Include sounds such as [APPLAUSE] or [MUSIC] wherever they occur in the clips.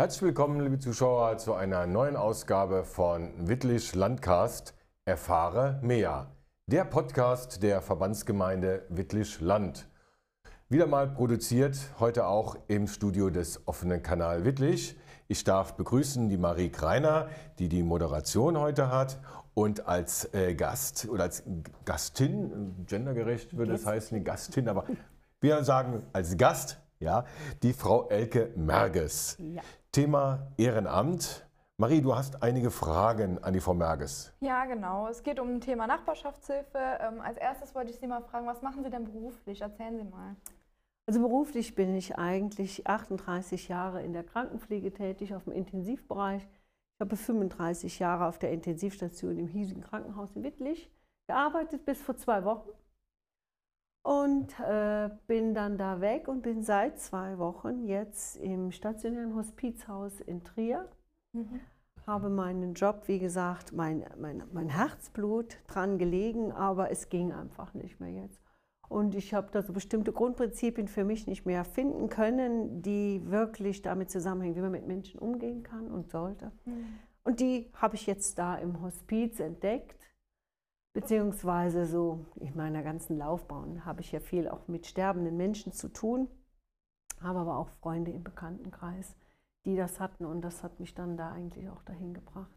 Herzlich willkommen, liebe Zuschauer, zu einer neuen Ausgabe von Wittlich Landcast Erfahre mehr. Der Podcast der Verbandsgemeinde Wittlich Land. Wieder mal produziert, heute auch im Studio des offenen Kanal Wittlich. Ich darf begrüßen die Marie Kreiner, die die Moderation heute hat und als äh, Gast oder als Gastin, gendergerecht würde es heißen, Gastin, aber wir sagen als Gast, ja, die Frau Elke Merges. Ja. Thema Ehrenamt. Marie, du hast einige Fragen an die Frau Merges. Ja, genau. Es geht um ein Thema Nachbarschaftshilfe. Ähm, als erstes wollte ich Sie mal fragen, was machen Sie denn beruflich? Erzählen Sie mal. Also beruflich bin ich eigentlich 38 Jahre in der Krankenpflege tätig, auf dem Intensivbereich. Ich habe 35 Jahre auf der Intensivstation im hiesigen Krankenhaus in Wittlich gearbeitet, bis vor zwei Wochen. Und äh, bin dann da weg und bin seit zwei Wochen jetzt im stationären Hospizhaus in Trier. Mhm. Habe meinen Job, wie gesagt, mein, mein, mein Herzblut dran gelegen, aber es ging einfach nicht mehr jetzt. Und ich habe da so bestimmte Grundprinzipien für mich nicht mehr finden können, die wirklich damit zusammenhängen, wie man mit Menschen umgehen kann und sollte. Mhm. Und die habe ich jetzt da im Hospiz entdeckt Beziehungsweise so in meiner ganzen Laufbahn habe ich ja viel auch mit sterbenden Menschen zu tun, habe aber auch Freunde im Bekanntenkreis, die das hatten und das hat mich dann da eigentlich auch dahin gebracht.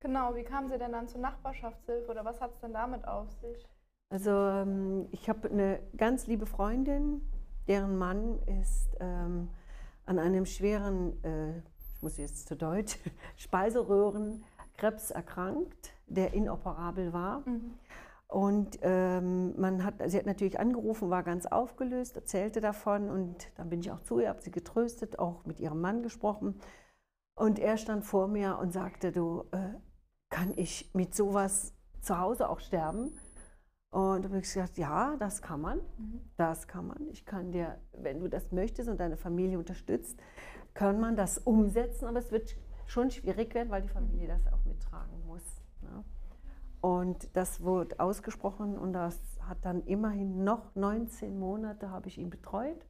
Genau, wie kamen Sie denn dann zur Nachbarschaftshilfe oder was hat es denn damit auf sich? Also ähm, ich habe eine ganz liebe Freundin, deren Mann ist ähm, an einem schweren, äh, ich muss jetzt zu Deutsch, [LAUGHS] Speiseröhrenkrebs erkrankt der inoperabel war. Mhm. Und ähm, man hat, sie hat natürlich angerufen, war ganz aufgelöst, erzählte davon und dann bin ich auch zu ihr, habe sie getröstet, auch mit ihrem Mann gesprochen. Und er stand vor mir und sagte, du, äh, kann ich mit sowas zu Hause auch sterben? Und da habe ich gesagt, ja, das kann man, mhm. das kann man. Ich kann dir, wenn du das möchtest und deine Familie unterstützt, kann man das umsetzen, aber es wird schon schwierig werden, weil die Familie das auch mittragen muss. Ne? Und das wurde ausgesprochen und das hat dann immerhin noch 19 Monate habe ich ihn betreut.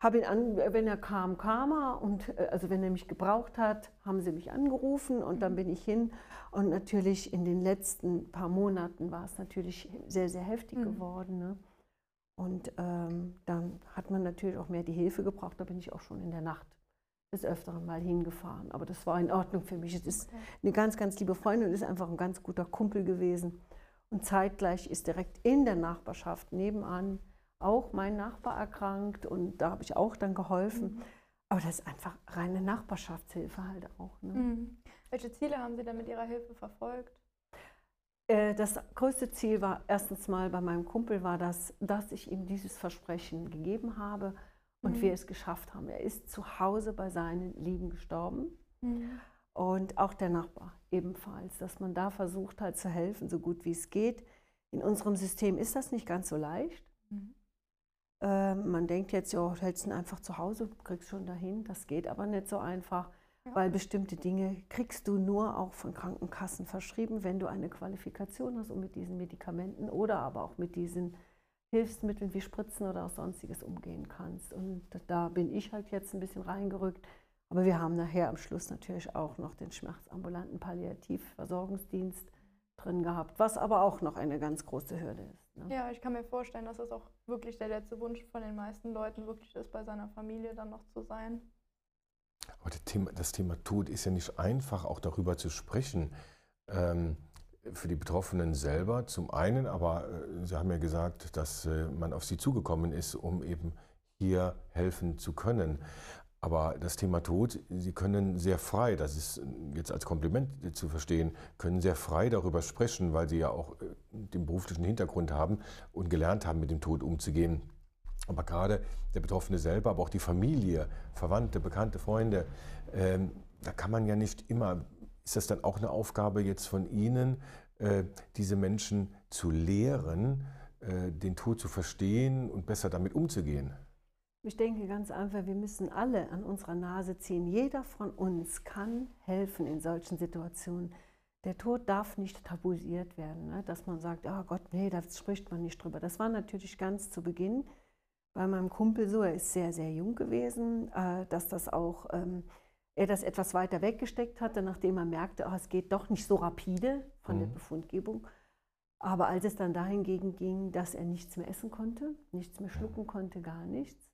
Habe ihn an, wenn er kam, kam er und äh, also wenn er mich gebraucht hat, haben sie mich angerufen und dann mhm. bin ich hin. Und natürlich in den letzten paar Monaten war es natürlich sehr, sehr heftig mhm. geworden. Ne? Und ähm, dann hat man natürlich auch mehr die Hilfe gebraucht. Da bin ich auch schon in der Nacht des Öfteren mal hingefahren. Aber das war in Ordnung für mich. Es ist okay. eine ganz, ganz liebe Freundin und ist einfach ein ganz guter Kumpel gewesen. Und zeitgleich ist direkt in der Nachbarschaft nebenan auch mein Nachbar erkrankt und da habe ich auch dann geholfen. Mhm. Aber das ist einfach reine Nachbarschaftshilfe halt auch. Ne? Mhm. Welche Ziele haben Sie denn mit Ihrer Hilfe verfolgt? Äh, das größte Ziel war erstens mal bei meinem Kumpel war das, dass ich ihm dieses Versprechen gegeben habe, und mhm. wir es geschafft haben. Er ist zu Hause bei seinen Lieben gestorben. Mhm. Und auch der Nachbar ebenfalls, dass man da versucht hat zu helfen, so gut wie es geht. In unserem System ist das nicht ganz so leicht. Mhm. Ähm, man denkt jetzt, ja, hältst ihn einfach zu Hause, kriegst schon dahin. Das geht aber nicht so einfach, ja. weil bestimmte Dinge kriegst du nur auch von Krankenkassen verschrieben, wenn du eine Qualifikation hast, um mit diesen Medikamenten oder aber auch mit diesen Hilfsmitteln wie Spritzen oder auch sonstiges umgehen kannst. Und da bin ich halt jetzt ein bisschen reingerückt. Aber wir haben nachher am Schluss natürlich auch noch den schmerzambulanten Palliativversorgungsdienst drin gehabt, was aber auch noch eine ganz große Hürde ist. Ne? Ja, ich kann mir vorstellen, dass das auch wirklich der letzte Wunsch von den meisten Leuten wirklich ist, bei seiner Familie dann noch zu sein. Aber das Thema, das Thema Tod ist ja nicht einfach, auch darüber zu sprechen. Ähm, für die Betroffenen selber zum einen, aber äh, Sie haben ja gesagt, dass äh, man auf Sie zugekommen ist, um eben hier helfen zu können. Aber das Thema Tod, Sie können sehr frei, das ist jetzt als Kompliment zu verstehen, können sehr frei darüber sprechen, weil Sie ja auch äh, den beruflichen Hintergrund haben und gelernt haben, mit dem Tod umzugehen. Aber gerade der Betroffene selber, aber auch die Familie, Verwandte, Bekannte, Freunde, ähm, da kann man ja nicht immer ist das dann auch eine Aufgabe jetzt von Ihnen, äh, diese Menschen zu lehren, äh, den Tod zu verstehen und besser damit umzugehen? Ich denke ganz einfach, wir müssen alle an unserer Nase ziehen. Jeder von uns kann helfen in solchen Situationen. Der Tod darf nicht tabuisiert werden, ne? dass man sagt, oh Gott, nee, da spricht man nicht drüber. Das war natürlich ganz zu Beginn bei meinem Kumpel so, er ist sehr, sehr jung gewesen, äh, dass das auch, ähm, er das etwas weiter weggesteckt hatte, nachdem er merkte, oh, es geht doch nicht so rapide von mhm. der Befundgebung. Aber als es dann dahingegen ging, dass er nichts mehr essen konnte, nichts mehr schlucken konnte, gar nichts,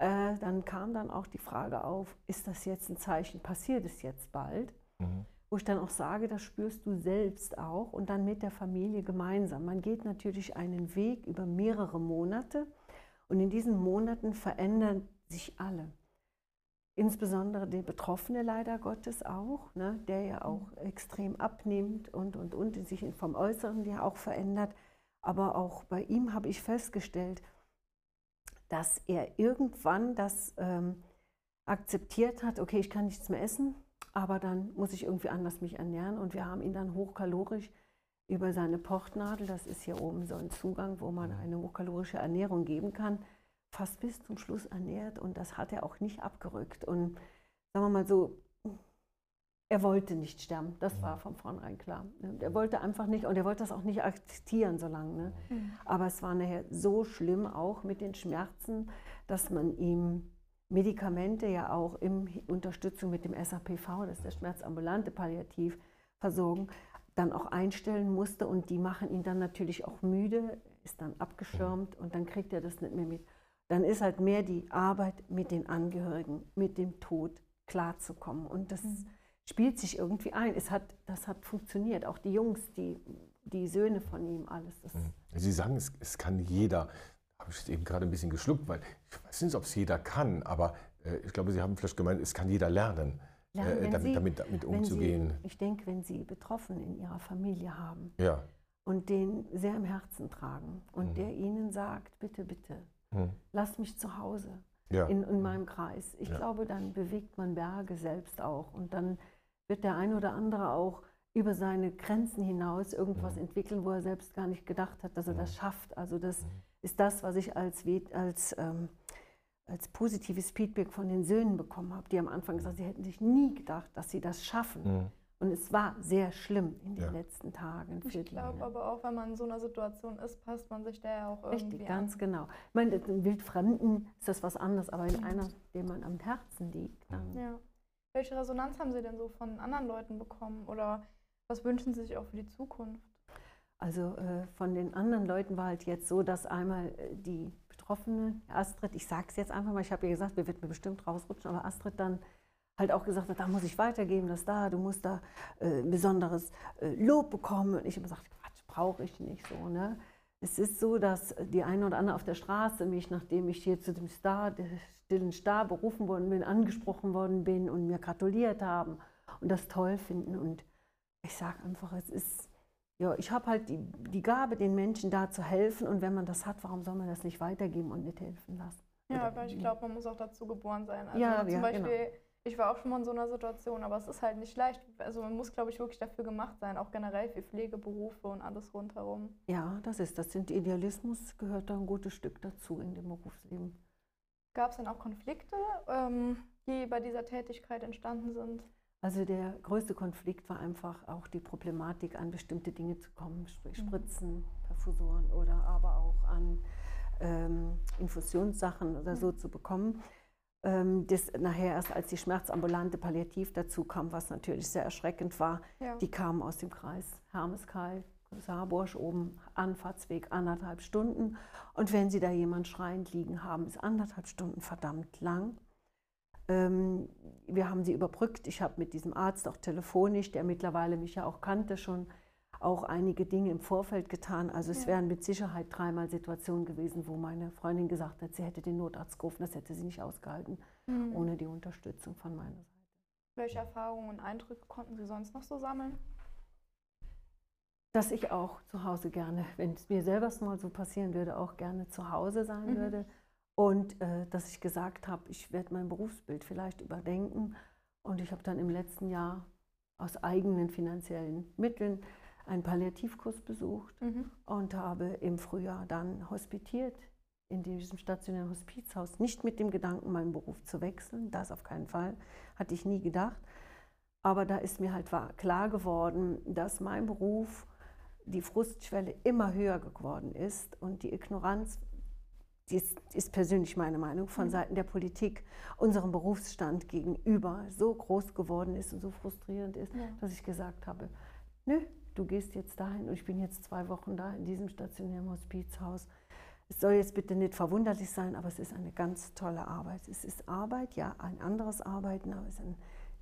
äh, dann kam dann auch die Frage auf, ist das jetzt ein Zeichen, passiert es jetzt bald? Mhm. Wo ich dann auch sage, das spürst du selbst auch und dann mit der Familie gemeinsam. Man geht natürlich einen Weg über mehrere Monate und in diesen Monaten verändern sich alle. Insbesondere der Betroffene leider Gottes auch, ne, der ja auch extrem abnimmt und, und, und sich vom Äußeren ja auch verändert. Aber auch bei ihm habe ich festgestellt, dass er irgendwann das ähm, akzeptiert hat, okay, ich kann nichts mehr essen, aber dann muss ich irgendwie anders mich ernähren. Und wir haben ihn dann hochkalorisch über seine Pochtnadel, das ist hier oben so ein Zugang, wo man eine hochkalorische Ernährung geben kann, fast bis zum Schluss ernährt. Und das hat er auch nicht abgerückt. Und sagen wir mal so, er wollte nicht sterben, das war von vornherein klar. Ne? Er wollte einfach nicht und er wollte das auch nicht akzeptieren so lange. Ne? Mhm. Aber es war nachher so schlimm auch mit den Schmerzen, dass man ihm Medikamente ja auch in Unterstützung mit dem SAPV, das ist der schmerzambulante Palliativversorgung, dann auch einstellen musste und die machen ihn dann natürlich auch müde, ist dann abgeschirmt und dann kriegt er das nicht mehr mit. Dann ist halt mehr die Arbeit mit den Angehörigen, mit dem Tod klarzukommen und das mhm spielt sich irgendwie ein. Es hat, das hat funktioniert. Auch die Jungs, die, die Söhne von ihm, alles. Das mhm. Sie sagen, es, es kann jeder. Habe ich eben gerade ein bisschen geschluckt, weil ich weiß nicht, ob es jeder kann, aber äh, ich glaube, Sie haben vielleicht gemeint, es kann jeder lernen. lernen äh, damit, Sie, damit, damit umzugehen. Sie, ich denke, wenn Sie Betroffene in Ihrer Familie haben ja. und den sehr im Herzen tragen und mhm. der Ihnen sagt, bitte, bitte, mhm. lass mich zu Hause ja. in, in meinem Kreis. Ich ja. glaube, dann bewegt man Berge selbst auch und dann wird der ein oder andere auch über seine Grenzen hinaus irgendwas mhm. entwickeln, wo er selbst gar nicht gedacht hat, dass er das schafft. Also das ist das, was ich als, als, ähm, als positives Feedback von den Söhnen bekommen habe, die am Anfang gesagt haben, sie hätten sich nie gedacht, dass sie das schaffen. Mhm. Und es war sehr schlimm in den ja. letzten Tagen. ich glaube aber auch, wenn man in so einer Situation ist, passt man sich da ja auch irgendwie Richtig, ganz an. genau. Ich meine, in Wildfremden ist das was anderes, aber in mhm. einer, dem man am Herzen liegt, dann ja. Welche Resonanz haben Sie denn so von anderen Leuten bekommen oder was wünschen Sie sich auch für die Zukunft? Also äh, von den anderen Leuten war halt jetzt so, dass einmal äh, die Betroffene, Astrid, ich sage es jetzt einfach mal, ich habe ihr gesagt, wir werden mir bestimmt rausrutschen, aber Astrid dann halt auch gesagt hat, da muss ich weitergeben, das da, du musst da äh, ein besonderes äh, Lob bekommen. Und ich habe gesagt, Quatsch, brauche ich nicht so. Ne? Es ist so, dass die eine oder andere auf der Straße mich, nachdem ich hier zu dem Star, stillen Star berufen worden bin, angesprochen worden bin und mir gratuliert haben und das toll finden. Und ich sage einfach, es ist, ja, ich habe halt die, die Gabe, den Menschen da zu helfen und wenn man das hat, warum soll man das nicht weitergeben und nicht helfen lassen? Ja, weil ich glaube, man muss auch dazu geboren sein. Also ja, zum ja, Beispiel, genau. Ich war auch schon mal in so einer Situation, aber es ist halt nicht leicht. Also man muss, glaube ich, wirklich dafür gemacht sein, auch generell für Pflegeberufe und alles rundherum. Ja, das ist, das sind Idealismus gehört da ein gutes Stück dazu in dem Berufsleben. Gab es denn auch Konflikte, ähm, die bei dieser Tätigkeit entstanden sind? Also der größte Konflikt war einfach auch die Problematik, an bestimmte Dinge zu kommen, sprich mhm. Spritzen, Perfusoren oder aber auch an ähm, Infusionssachen oder so mhm. zu bekommen. Ähm, das nachher erst als die schmerzambulante Palliativ dazu kam, was natürlich sehr erschreckend war, ja. die kamen aus dem Kreis Hermeskeil, Saarburg oben, Anfahrtsweg anderthalb Stunden. Und wenn Sie da jemand schreiend liegen haben, ist anderthalb Stunden verdammt lang. Ähm, wir haben sie überbrückt. Ich habe mit diesem Arzt auch telefonisch, der mittlerweile mich ja auch kannte, schon auch einige Dinge im Vorfeld getan. Also es ja. wären mit Sicherheit dreimal Situationen gewesen, wo meine Freundin gesagt hat, sie hätte den Notarzt gerufen, das hätte sie nicht ausgehalten, mhm. ohne die Unterstützung von meiner Seite. Welche Erfahrungen und Eindrücke konnten Sie sonst noch so sammeln? dass ich auch zu Hause gerne, wenn es mir selber mal so passieren würde, auch gerne zu Hause sein mhm. würde. Und äh, dass ich gesagt habe, ich werde mein Berufsbild vielleicht überdenken. Und ich habe dann im letzten Jahr aus eigenen finanziellen Mitteln einen Palliativkurs besucht mhm. und habe im Frühjahr dann hospitiert in diesem stationären Hospizhaus. Nicht mit dem Gedanken, meinen Beruf zu wechseln, das auf keinen Fall, hatte ich nie gedacht. Aber da ist mir halt klar geworden, dass mein Beruf die Frustschwelle immer höher geworden ist und die Ignoranz das ist persönlich meine Meinung, von mhm. Seiten der Politik unserem Berufsstand gegenüber so groß geworden ist und so frustrierend ist, ja. dass ich gesagt habe, nö, du gehst jetzt dahin und ich bin jetzt zwei Wochen da in diesem stationären Hospizhaus. Es soll jetzt bitte nicht verwunderlich sein, aber es ist eine ganz tolle Arbeit. Es ist Arbeit, ja, ein anderes Arbeiten, aber es ist ein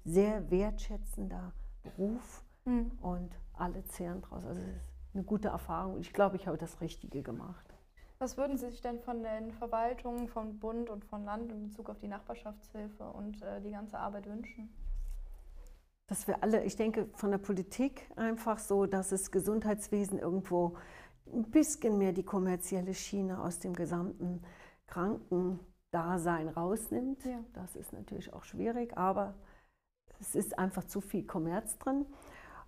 sehr wertschätzender Beruf mhm. und alle zehren draus. Also es ist eine gute Erfahrung und ich glaube, ich habe das Richtige gemacht. Was würden Sie sich denn von den Verwaltungen von Bund und von Land in Bezug auf die Nachbarschaftshilfe und äh, die ganze Arbeit wünschen? Dass wir alle, ich denke, von der Politik einfach so, dass das Gesundheitswesen irgendwo ein bisschen mehr die kommerzielle Schiene aus dem gesamten Krankendasein rausnimmt. Ja. Das ist natürlich auch schwierig, aber es ist einfach zu viel Kommerz drin.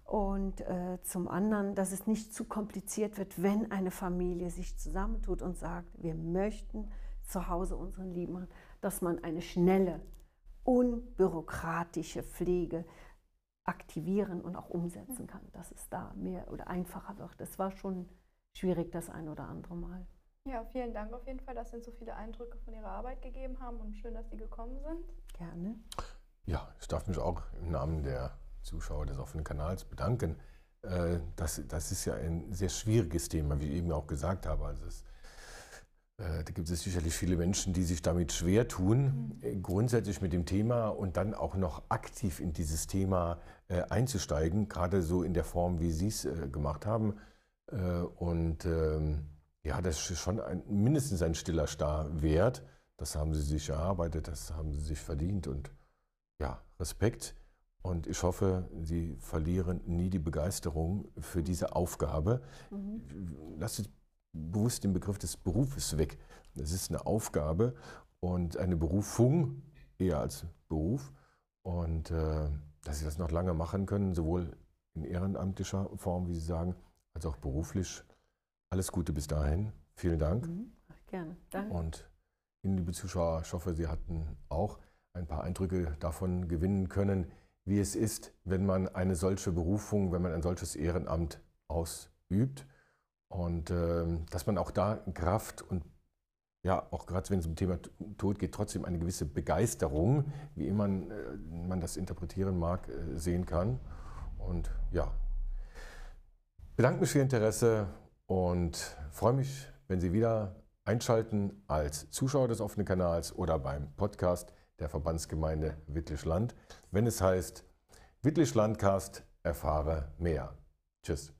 Und äh, zum anderen, dass es nicht zu kompliziert wird, wenn eine Familie sich zusammentut und sagt, wir möchten zu Hause unseren Lieben machen, dass man eine schnelle, unbürokratische Pflege aktivieren und auch umsetzen kann, dass es da mehr oder einfacher wird. Das war schon schwierig das ein oder andere Mal. Ja, vielen Dank auf jeden Fall, dass Sie uns so viele Eindrücke von Ihrer Arbeit gegeben haben und schön, dass Sie gekommen sind. Gerne. Ja, ich darf mich auch im Namen der Zuschauer des offenen Kanals bedanken. Äh, das, das ist ja ein sehr schwieriges Thema, wie ich eben auch gesagt habe. Also es, äh, da gibt es sicherlich viele Menschen, die sich damit schwer tun, mhm. Äh, grundsätzlich mit dem Thema und dann auch noch aktiv in dieses Thema einzusteigen, gerade so in der Form, wie Sie es gemacht haben. Und ähm, ja, das ist schon ein, mindestens ein stiller Star wert. Das haben Sie sich erarbeitet, das haben Sie sich verdient und ja, Respekt. Und ich hoffe, Sie verlieren nie die Begeisterung für diese Aufgabe. Mhm. Lasst bewusst den Begriff des Berufes weg. Es ist eine Aufgabe und eine Berufung eher als Beruf. Und äh, dass Sie das noch lange machen können, sowohl in ehrenamtlicher Form, wie Sie sagen, als auch beruflich. Alles Gute bis dahin. Vielen Dank. Mhm. Gerne. Danke. Und Ihnen, liebe Zuschauer, ich hoffe, Sie hatten auch ein paar Eindrücke davon gewinnen können, wie es ist, wenn man eine solche Berufung, wenn man ein solches Ehrenamt ausübt und äh, dass man auch da Kraft und ja, auch gerade wenn es um Thema Tod geht, trotzdem eine gewisse Begeisterung, wie immer man, äh, man das interpretieren mag, äh, sehen kann. Und ja, bedanke mich für Ihr Interesse und freue mich, wenn Sie wieder einschalten als Zuschauer des offenen Kanals oder beim Podcast der Verbandsgemeinde Wittlich-Land, wenn es heißt, Wittlich-Landcast, erfahre mehr. Tschüss.